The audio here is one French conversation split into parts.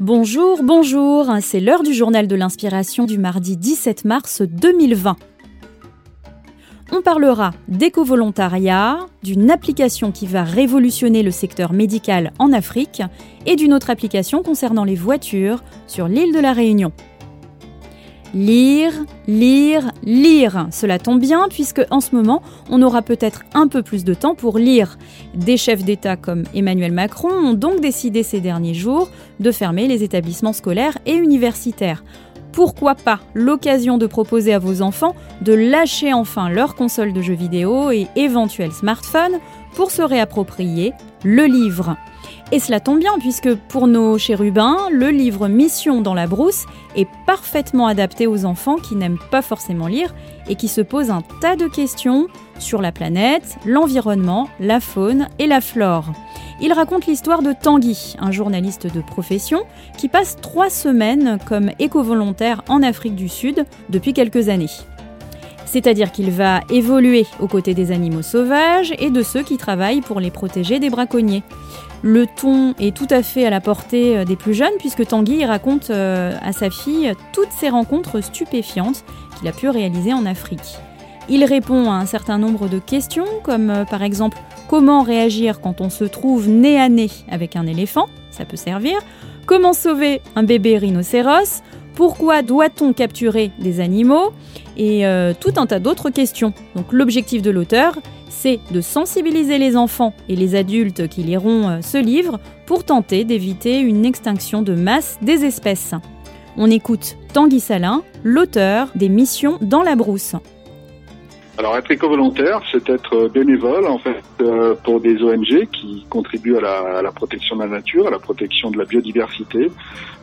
Bonjour, bonjour, c'est l'heure du journal de l'inspiration du mardi 17 mars 2020. On parlera d'éco-volontariat, d'une application qui va révolutionner le secteur médical en Afrique et d'une autre application concernant les voitures sur l'île de la Réunion. Lire, lire, lire. Cela tombe bien puisque en ce moment, on aura peut-être un peu plus de temps pour lire. Des chefs d'État comme Emmanuel Macron ont donc décidé ces derniers jours de fermer les établissements scolaires et universitaires. Pourquoi pas l'occasion de proposer à vos enfants de lâcher enfin leur console de jeux vidéo et éventuel smartphone pour se réapproprier le livre et cela tombe bien puisque pour nos chérubins, le livre Mission dans la brousse est parfaitement adapté aux enfants qui n'aiment pas forcément lire et qui se posent un tas de questions sur la planète, l'environnement, la faune et la flore. Il raconte l'histoire de Tanguy, un journaliste de profession qui passe trois semaines comme éco-volontaire en Afrique du Sud depuis quelques années. C'est-à-dire qu'il va évoluer aux côtés des animaux sauvages et de ceux qui travaillent pour les protéger des braconniers. Le ton est tout à fait à la portée euh, des plus jeunes puisque Tanguy raconte euh, à sa fille toutes ses rencontres stupéfiantes qu'il a pu réaliser en Afrique. Il répond à un certain nombre de questions comme euh, par exemple comment réagir quand on se trouve nez à nez avec un éléphant, ça peut servir, comment sauver un bébé rhinocéros, pourquoi doit-on capturer des animaux et tout un tas d'autres questions. Donc l'objectif de l'auteur, c'est de sensibiliser les enfants et les adultes qui liront euh, ce livre pour tenter d'éviter une extinction de masse des espèces. On écoute Tanguy Salin, l'auteur des Missions dans la brousse. Alors être éco-volontaire, c'est être bénévole en fait euh, pour des ONG qui contribuent à la, protection de la nature, à la protection de la biodiversité.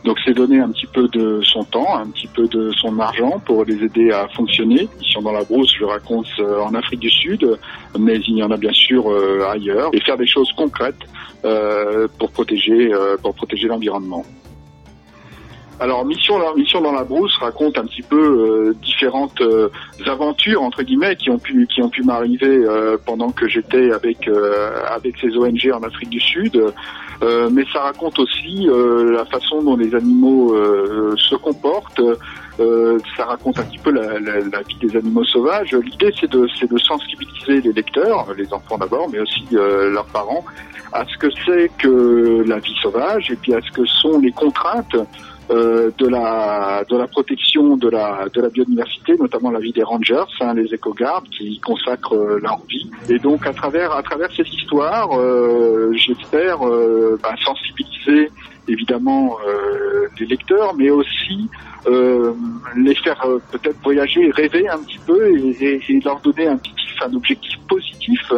Donc c'est donner un petit peu de son temps, un petit peu de son argent pour les aider à fonctionner. Ils sont dans la brousse, je raconte euh, en Afrique du Sud, mais il y en a bien sûr euh, ailleurs, et faire des choses concrètes pour protéger pour protéger l'environnement. Alors Mission, Mission dans la brousse raconte un petit peu euh, différentes euh, aventures entre guillemets qui ont pu qui ont pu m'arriver euh, pendant que j'étais avec avec ces ONG en Afrique du Sud. mais ça raconte aussi la façon dont les animaux se comportent. ça raconte un petit peu la, la, la vie des animaux sauvages. L'idée c'est de c'est de sensibiliser les lecteurs, les enfants d'abord, mais aussi leurs parents, à ce que c'est que la vie sauvage et puis à ce que sont les contraintes euh, de la de la protection de la de la biodiversité, notamment la vie des rangers, hein, les éco-gardes qui consacrent euh, leur vie. Et donc à travers à travers cette histoire, euh, j'espère bah, sensibiliser évidemment les lecteurs, mais aussi les faire peut-être voyager, rêver un petit peu et, et, leur donner un petit un objectif positif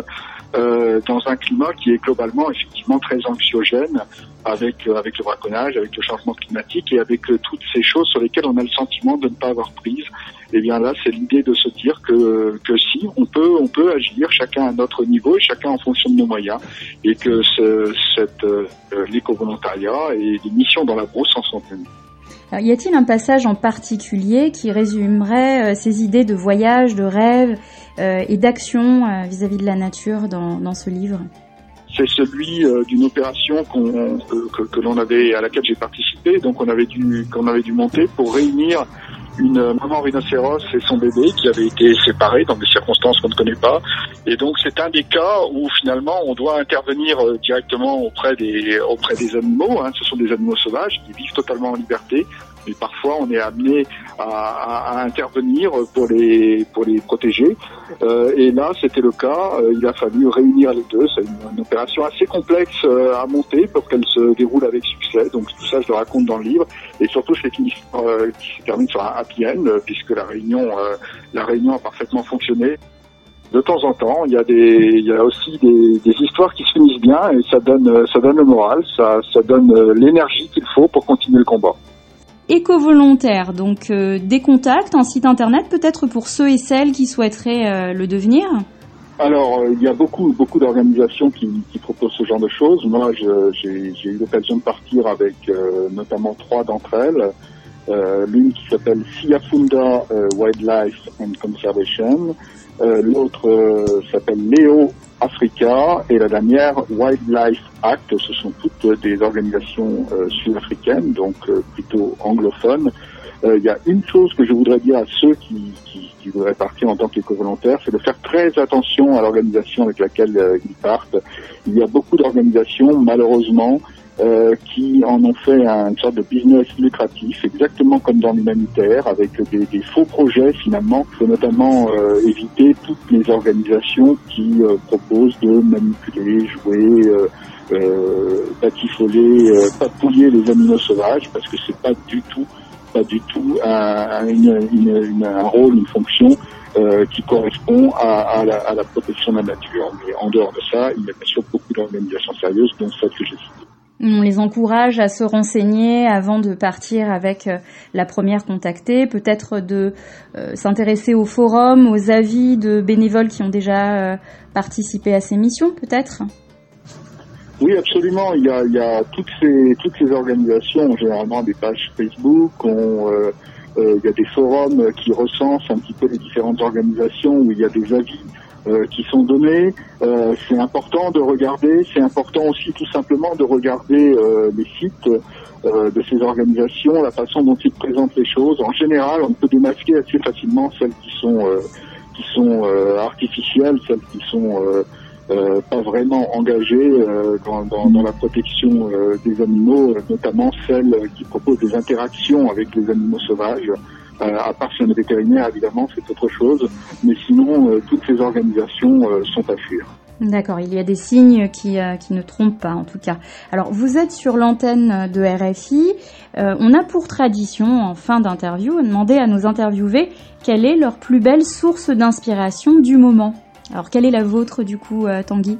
euh, dans un climat qui est globalement effectivement très anxiogène avec euh, avec le braconnage, avec le changement climatique et avec euh, toutes ces choses sur lesquelles on a le sentiment de ne pas avoir prise. Et eh bien là, c'est l'idée de se dire que que si on peut on peut agir chacun à notre niveau chacun en fonction de nos moyens et que ce, cette l'éco-volontariat et les missions dans la brousse en sont une. Y a-t-il un passage en particulier qui résumerait ces idées de voyage, de rêve euh, et d'action euh, vis-à-vis de la nature dans, dans ce livre? C'est celui euh, d'une opération que, que l'on avait à laquelle j'ai participé, donc on avait dû qu'on avait dû monter pour réunir une maman rhinocéros et son bébé qui avaient été séparés dans des circonstances qu'on ne connaît pas. Et donc c'est un des cas où finalement on doit intervenir directement auprès des auprès des animaux. Hein. Ce sont des animaux sauvages qui vivent totalement en liberté mais parfois on est amené à, intervenir pour les pour les protéger. Euh, et là, c'était le cas. Euh, il a fallu réunir les deux. C'est une, opération assez complexe euh, à monter pour qu'elle se déroule avec succès. Donc tout ça, je le raconte dans le livre. Et surtout, c'est une histoire euh, qui se termine sur un happy end puisque la réunion la réunion a parfaitement fonctionné de temps en temps, il y a des, il y a aussi des, des, histoires qui se finissent bien et ça donne, ça donne le moral, ça, ça donne l'énergie qu'il faut pour continuer le combat éco-volontaire, donc euh, des contacts, un site internet peut-être pour ceux et celles qui souhaiteraient euh, le devenir? Alors, euh, il y a beaucoup, beaucoup d'organisations qui, qui, proposent ce genre de choses. Moi, j'ai eu l'occasion de partir avec notamment trois d'entre elles. L'une qui s'appelle Siafunda Wildlife and Conservation, l'autre s'appelle Leo Africa et la dernière Wildlife Act. Ce sont toutes des organisations sud-africaines, donc plutôt anglophones. Il y a une chose que je voudrais dire à ceux qui, qui voudraient partir en tant qu'éco-volontaires, c'est de faire très attention à l'organisation avec laquelle ils partent. Il y a beaucoup d'organisations, malheureusement, euh, qui en ont fait une sorte de business lucratif, exactement comme dans l'humanitaire, avec des, des, faux projets finalement. Il faut notamment euh, éviter toutes les organisations qui euh, proposent de manipuler, jouer, euh, batifoler, papouiller les animaux sauvages, parce que c'est pas du tout, pas du tout un, un rôle, une fonction euh, qui correspond à, à, la, à, la, protection de la nature. Mais en dehors de ça, il y a bien sûr beaucoup d'organisations sérieuses, dont celle que j'ai. On les encourage à se renseigner avant de partir avec euh, la première contactée, peut-être de euh, s'intéresser aux forums, aux avis de bénévoles qui ont déjà euh, participé à ces missions, peut-être? Oui, absolument. Il y a, toutes ces toutes ces organisations généralement des pages Facebook, ont, il y a des forums qui recensent un petit peu les différentes organisations où il y a des avis euh, qui sont donnés. Euh, c'est important de regarder, c'est important aussi tout simplement de regarder euh, les sites de ces organisations, la façon dont ils présentent les choses. En général, on peut démasquer assez facilement celles qui sont qui sont artificielles, celles qui sont pas vraiment engagées dans, dans, dans, la protection des animaux, notamment celles qui proposent des interactions avec les animaux sauvages. Euh, à part si on est vétérinaire, évidemment, c'est autre chose. Mais sinon, euh, toutes ces organisations euh, sont à fuir. D'accord, il y a des signes qui, qui ne trompent pas en tout cas. Alors vous êtes sur l'antenne de RFI. on a pour tradition en fin d'interview de demander à nos interviewés quelle est leur plus belle source d'inspiration du moment. Alors quelle est la vôtre du coup Tanguy?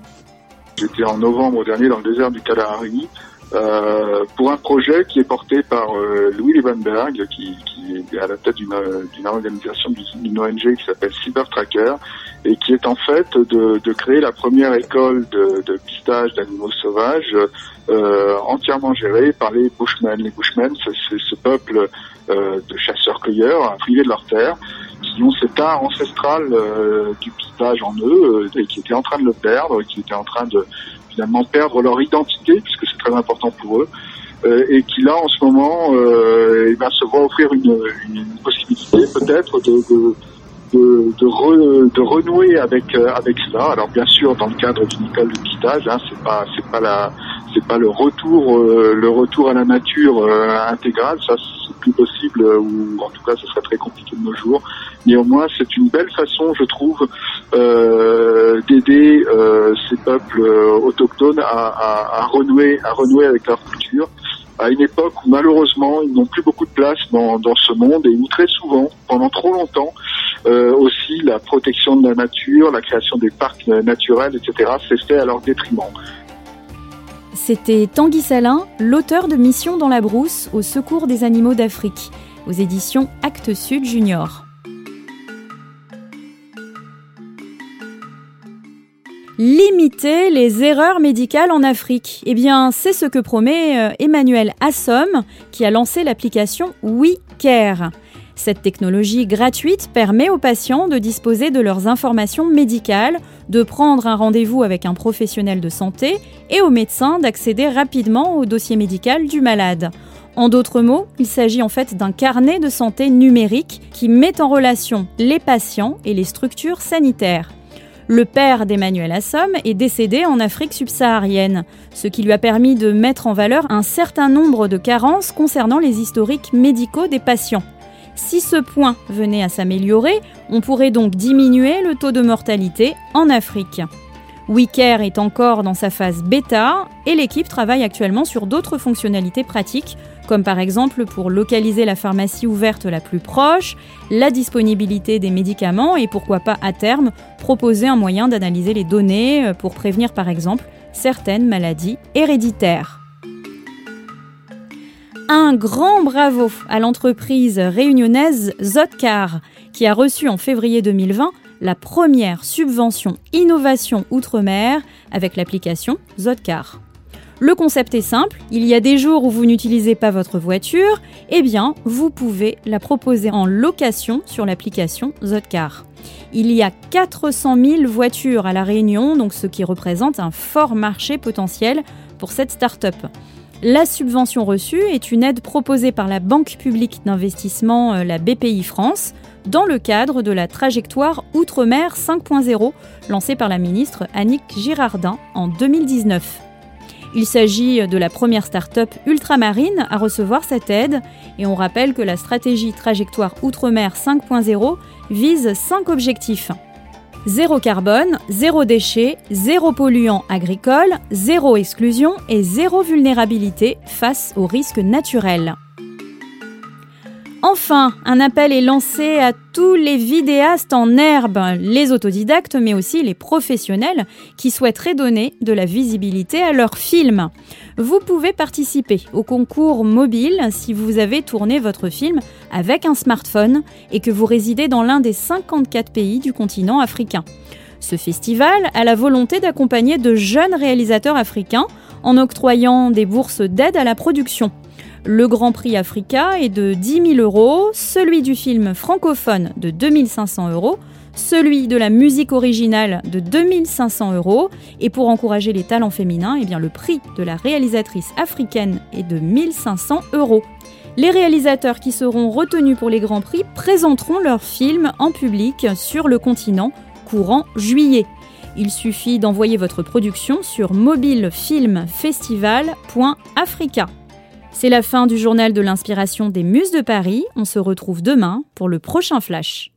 J'étais en novembre dernier dans le désert du Kalahari euh, pour un projet qui est porté par euh, Louis Levenberg, qui, qui, est à la tête d'une organisation, d'une ONG qui s'appelle Cyber Tracker, et qui est en fait de, de créer la première école de, de pistage d'animaux sauvages euh, entièrement gérée par les Bushmen. Les Bushmen, c'est ce peuple euh, de chasseurs-cueilleurs privés de leur terre, qui ont cet art ancestral euh, du pistage en eux, et qui étaient en train de le perdre, qui étaient en train de finalement perdre leur identité, puisque important pour eux, euh, et qui là en ce moment euh, eh ben, se voit offrir une, possibilité peut-être de, de de, de, de, renouer avec euh, avec cela. Alors bien sûr, dans le cadre d'une école de pistage, hein, c'est pas c'est pas la c'est pas le retour euh, le retour à la nature euh, intégrale, ça c'est plus possible ou en tout cas ce serait très compliqué de nos jours. Néanmoins, c'est une belle façon, je trouve, d'aider ces peuples autochtones à, renouer à renouer avec leur culture à une époque où malheureusement ils n'ont plus beaucoup de place dans, ce monde et où très souvent, pendant trop longtemps, euh, aussi la protection de la nature, la création des parcs naturels, etc., s'est fait à leur détriment. C'était Tanguy Salin, l'auteur de Mission dans la brousse au secours des animaux d'Afrique, aux éditions Actes Sud Junior. Limiter les erreurs médicales en Afrique. Eh bien, c'est ce que promet euh, Emmanuel Assom, qui a lancé l'application WeCare. Cette technologie gratuite permet aux patients de disposer de leurs informations médicales, de prendre un rendez-vous avec un professionnel de santé et aux médecins d'accéder rapidement au dossier médical du malade. En d'autres mots, il s'agit en fait d'un carnet de santé numérique qui met en relation les patients et les structures sanitaires. Le père d'Emmanuel Assom est décédé en Afrique subsaharienne, ce qui lui a permis de mettre en valeur un certain nombre de carences concernant les historiques médicaux des patients. Si ce point venait à s'améliorer, on pourrait donc diminuer le taux de mortalité en Afrique. WeCare est encore dans sa phase bêta et l'équipe travaille actuellement sur d'autres fonctionnalités pratiques, comme par exemple pour localiser la pharmacie ouverte la plus proche, la disponibilité des médicaments et pourquoi pas à terme proposer un moyen d'analyser les données pour prévenir par exemple certaines maladies héréditaires. Un grand bravo à l'entreprise réunionnaise Zotcar, qui a reçu en février 2020 la première subvention innovation outre-mer avec l'application Zotcar. Le concept est simple, il y a des jours où vous n'utilisez pas votre voiture, eh bien, vous pouvez la proposer en location sur l'application Zotcar. Il y a 400 000 voitures à La Réunion, donc ce qui représente un fort marché potentiel pour cette start-up. La subvention reçue est une aide proposée par la Banque publique d'investissement, euh, la BPI France, dans le cadre de la trajectoire Outre-mer 5.0 lancée par la ministre Annick Girardin en 2019. Il s'agit de la première start-up ultramarine à recevoir cette aide et on rappelle que la stratégie Trajectoire Outre-mer 5.0 vise cinq objectifs. Zéro carbone, zéro déchet, zéro polluant agricole, zéro exclusion et zéro vulnérabilité face aux risques naturels. Enfin, un appel est lancé à tous les vidéastes en herbe, les autodidactes mais aussi les professionnels qui souhaiteraient donner de la visibilité à leurs films. Vous pouvez participer au concours mobile si vous avez tourné votre film avec un smartphone et que vous résidez dans l'un des 54 pays du continent africain. Ce festival a la volonté d'accompagner de jeunes réalisateurs africains en octroyant des bourses d'aide à la production. Le Grand Prix Africa est de 10 000 euros, celui du film francophone de 2 500 euros, celui de la musique originale de 2 500 euros, et pour encourager les talents féminins, eh le prix de la réalisatrice africaine est de 1500 euros. Les réalisateurs qui seront retenus pour les Grands Prix présenteront leurs films en public sur le continent courant juillet. Il suffit d'envoyer votre production sur mobilefilmfestival.africa. C'est la fin du journal de l'inspiration des Muses de Paris. On se retrouve demain pour le prochain flash.